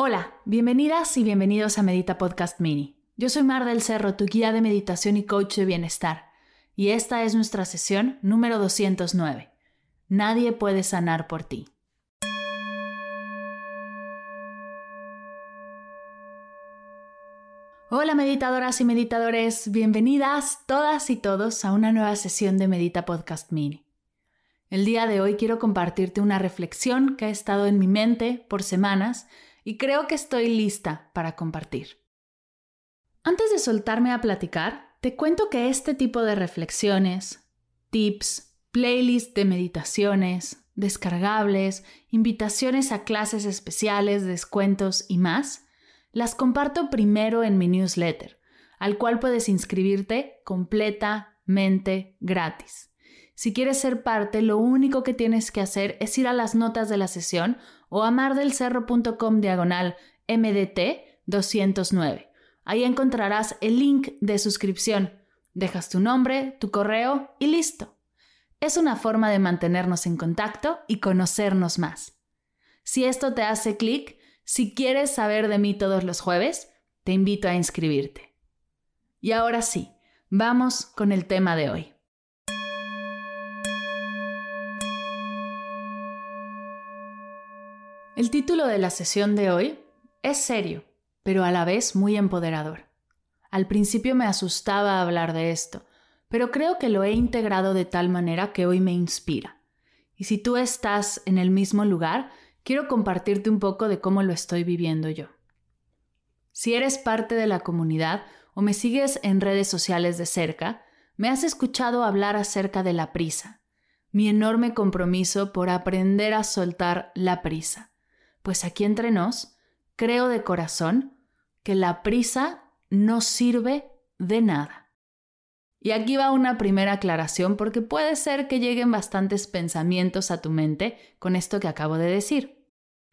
Hola, bienvenidas y bienvenidos a Medita Podcast Mini. Yo soy Mar del Cerro, tu guía de meditación y coach de bienestar, y esta es nuestra sesión número 209. Nadie puede sanar por ti. Hola meditadoras y meditadores, bienvenidas todas y todos a una nueva sesión de Medita Podcast Mini. El día de hoy quiero compartirte una reflexión que ha estado en mi mente por semanas y creo que estoy lista para compartir. Antes de soltarme a platicar, te cuento que este tipo de reflexiones, tips, playlists de meditaciones, descargables, invitaciones a clases especiales, descuentos y más, las comparto primero en mi newsletter, al cual puedes inscribirte completamente gratis. Si quieres ser parte, lo único que tienes que hacer es ir a las notas de la sesión o a mardelcerro.com diagonal MDT 209. Ahí encontrarás el link de suscripción. Dejas tu nombre, tu correo y listo. Es una forma de mantenernos en contacto y conocernos más. Si esto te hace clic, si quieres saber de mí todos los jueves, te invito a inscribirte. Y ahora sí, vamos con el tema de hoy. El título de la sesión de hoy es serio, pero a la vez muy empoderador. Al principio me asustaba hablar de esto, pero creo que lo he integrado de tal manera que hoy me inspira. Y si tú estás en el mismo lugar, quiero compartirte un poco de cómo lo estoy viviendo yo. Si eres parte de la comunidad o me sigues en redes sociales de cerca, me has escuchado hablar acerca de la prisa, mi enorme compromiso por aprender a soltar la prisa pues aquí entre nos, creo de corazón que la prisa no sirve de nada. Y aquí va una primera aclaración porque puede ser que lleguen bastantes pensamientos a tu mente con esto que acabo de decir.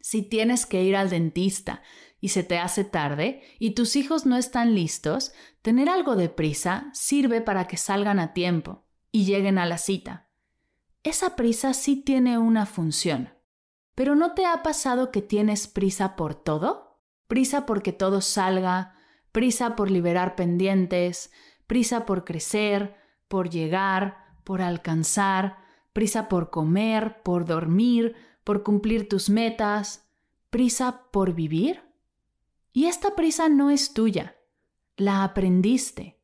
Si tienes que ir al dentista y se te hace tarde y tus hijos no están listos, tener algo de prisa sirve para que salgan a tiempo y lleguen a la cita. Esa prisa sí tiene una función. Pero ¿no te ha pasado que tienes prisa por todo? Prisa porque todo salga, prisa por liberar pendientes, prisa por crecer, por llegar, por alcanzar, prisa por comer, por dormir, por cumplir tus metas, prisa por vivir. Y esta prisa no es tuya, la aprendiste.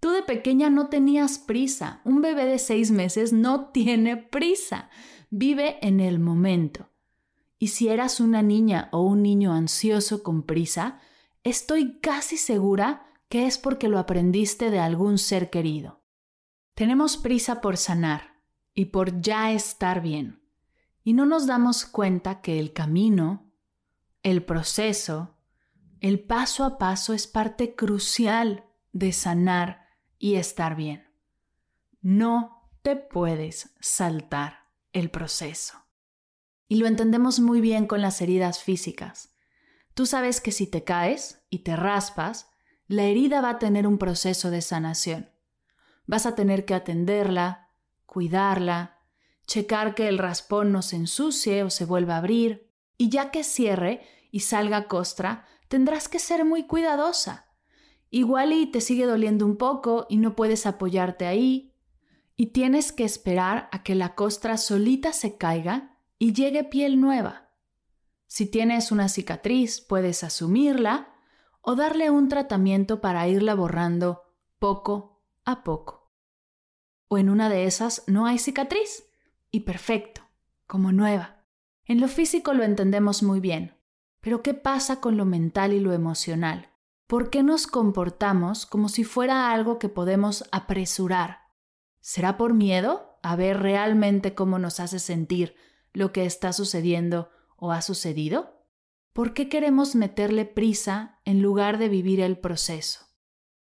Tú de pequeña no tenías prisa, un bebé de seis meses no tiene prisa vive en el momento. Y si eras una niña o un niño ansioso con prisa, estoy casi segura que es porque lo aprendiste de algún ser querido. Tenemos prisa por sanar y por ya estar bien, y no nos damos cuenta que el camino, el proceso, el paso a paso es parte crucial de sanar y estar bien. No te puedes saltar el proceso. Y lo entendemos muy bien con las heridas físicas. Tú sabes que si te caes y te raspas, la herida va a tener un proceso de sanación. Vas a tener que atenderla, cuidarla, checar que el raspón no se ensucie o se vuelva a abrir, y ya que cierre y salga costra, tendrás que ser muy cuidadosa. Igual y te sigue doliendo un poco y no puedes apoyarte ahí, y tienes que esperar a que la costra solita se caiga y llegue piel nueva. Si tienes una cicatriz, puedes asumirla o darle un tratamiento para irla borrando poco a poco. O en una de esas no hay cicatriz y perfecto, como nueva. En lo físico lo entendemos muy bien, pero ¿qué pasa con lo mental y lo emocional? ¿Por qué nos comportamos como si fuera algo que podemos apresurar? ¿Será por miedo a ver realmente cómo nos hace sentir lo que está sucediendo o ha sucedido? ¿por qué queremos meterle prisa en lugar de vivir el proceso?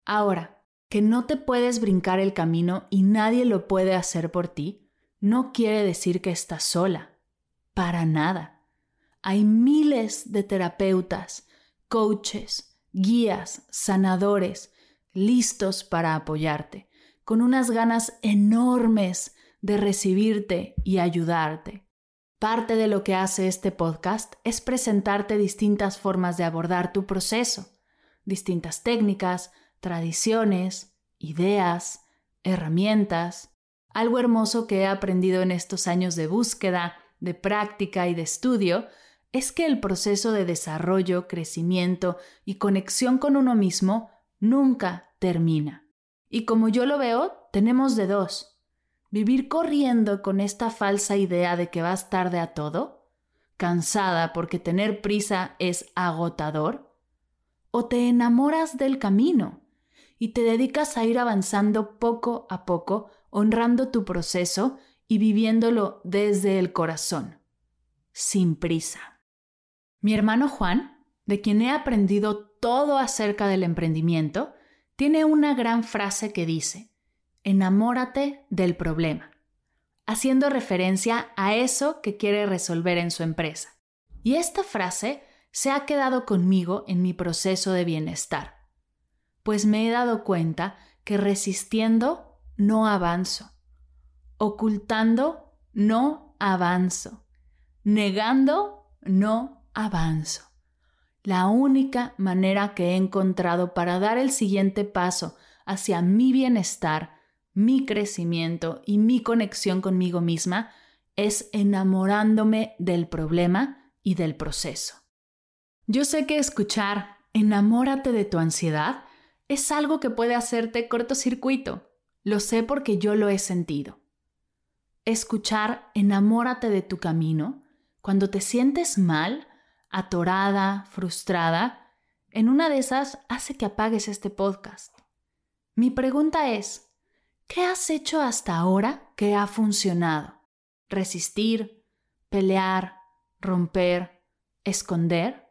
Ahora, que no te puedes brincar el camino y nadie lo puede hacer por ti, no quiere decir que estás sola. Para nada. Hay miles de terapeutas, coaches, guías, sanadores, listos para apoyarte, con unas ganas enormes de recibirte y ayudarte. Parte de lo que hace este podcast es presentarte distintas formas de abordar tu proceso, distintas técnicas, tradiciones, ideas, herramientas. Algo hermoso que he aprendido en estos años de búsqueda, de práctica y de estudio es que el proceso de desarrollo, crecimiento y conexión con uno mismo nunca termina. Y como yo lo veo, tenemos de dos. Vivir corriendo con esta falsa idea de que vas tarde a todo, cansada porque tener prisa es agotador, o te enamoras del camino y te dedicas a ir avanzando poco a poco, honrando tu proceso y viviéndolo desde el corazón, sin prisa. Mi hermano Juan, de quien he aprendido todo acerca del emprendimiento, tiene una gran frase que dice, enamórate del problema, haciendo referencia a eso que quiere resolver en su empresa. Y esta frase se ha quedado conmigo en mi proceso de bienestar, pues me he dado cuenta que resistiendo no avanzo, ocultando no avanzo, negando no avanzo. La única manera que he encontrado para dar el siguiente paso hacia mi bienestar mi crecimiento y mi conexión conmigo misma es enamorándome del problema y del proceso. Yo sé que escuchar enamórate de tu ansiedad es algo que puede hacerte cortocircuito. Lo sé porque yo lo he sentido. Escuchar enamórate de tu camino cuando te sientes mal, atorada, frustrada, en una de esas hace que apagues este podcast. Mi pregunta es, ¿Qué has hecho hasta ahora que ha funcionado? ¿Resistir, pelear, romper, esconder?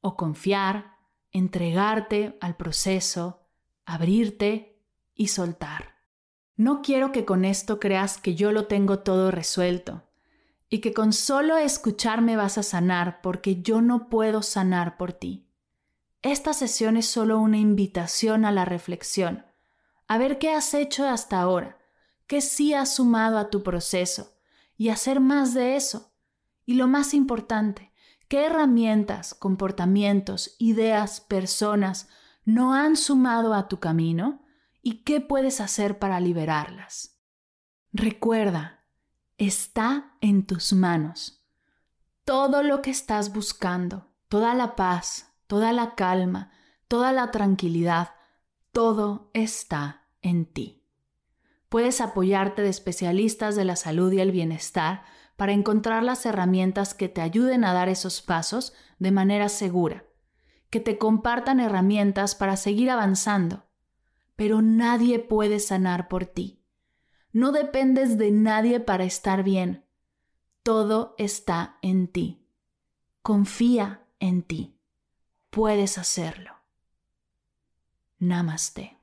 ¿O confiar, entregarte al proceso, abrirte y soltar? No quiero que con esto creas que yo lo tengo todo resuelto y que con solo escucharme vas a sanar porque yo no puedo sanar por ti. Esta sesión es solo una invitación a la reflexión a ver qué has hecho hasta ahora, qué sí has sumado a tu proceso y hacer más de eso. Y lo más importante, qué herramientas, comportamientos, ideas, personas no han sumado a tu camino y qué puedes hacer para liberarlas. Recuerda, está en tus manos. Todo lo que estás buscando, toda la paz, toda la calma, toda la tranquilidad, todo está en ti. Puedes apoyarte de especialistas de la salud y el bienestar para encontrar las herramientas que te ayuden a dar esos pasos de manera segura, que te compartan herramientas para seguir avanzando. Pero nadie puede sanar por ti. No dependes de nadie para estar bien. Todo está en ti. Confía en ti. Puedes hacerlo. Namaste.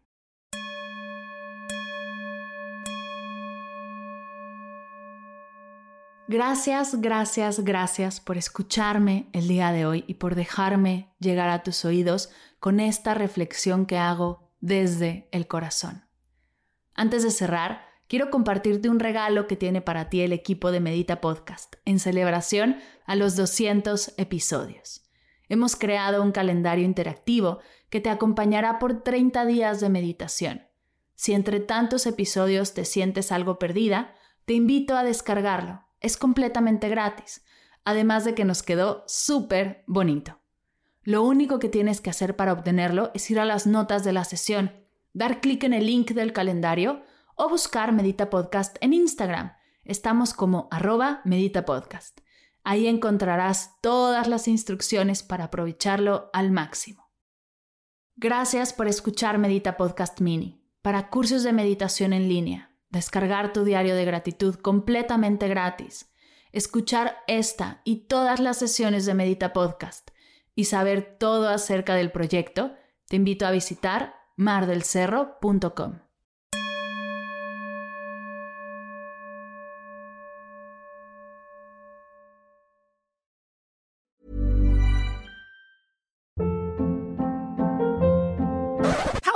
Gracias, gracias, gracias por escucharme el día de hoy y por dejarme llegar a tus oídos con esta reflexión que hago desde el corazón. Antes de cerrar, quiero compartirte un regalo que tiene para ti el equipo de Medita Podcast en celebración a los 200 episodios. Hemos creado un calendario interactivo que te acompañará por 30 días de meditación. Si entre tantos episodios te sientes algo perdida, te invito a descargarlo. Es completamente gratis, además de que nos quedó súper bonito. Lo único que tienes que hacer para obtenerlo es ir a las notas de la sesión, dar clic en el link del calendario o buscar Medita Podcast en Instagram. Estamos como arroba Medita Podcast. Ahí encontrarás todas las instrucciones para aprovecharlo al máximo. Gracias por escuchar Medita Podcast Mini. Para cursos de meditación en línea, descargar tu diario de gratitud completamente gratis, escuchar esta y todas las sesiones de Medita Podcast y saber todo acerca del proyecto, te invito a visitar mardelcerro.com.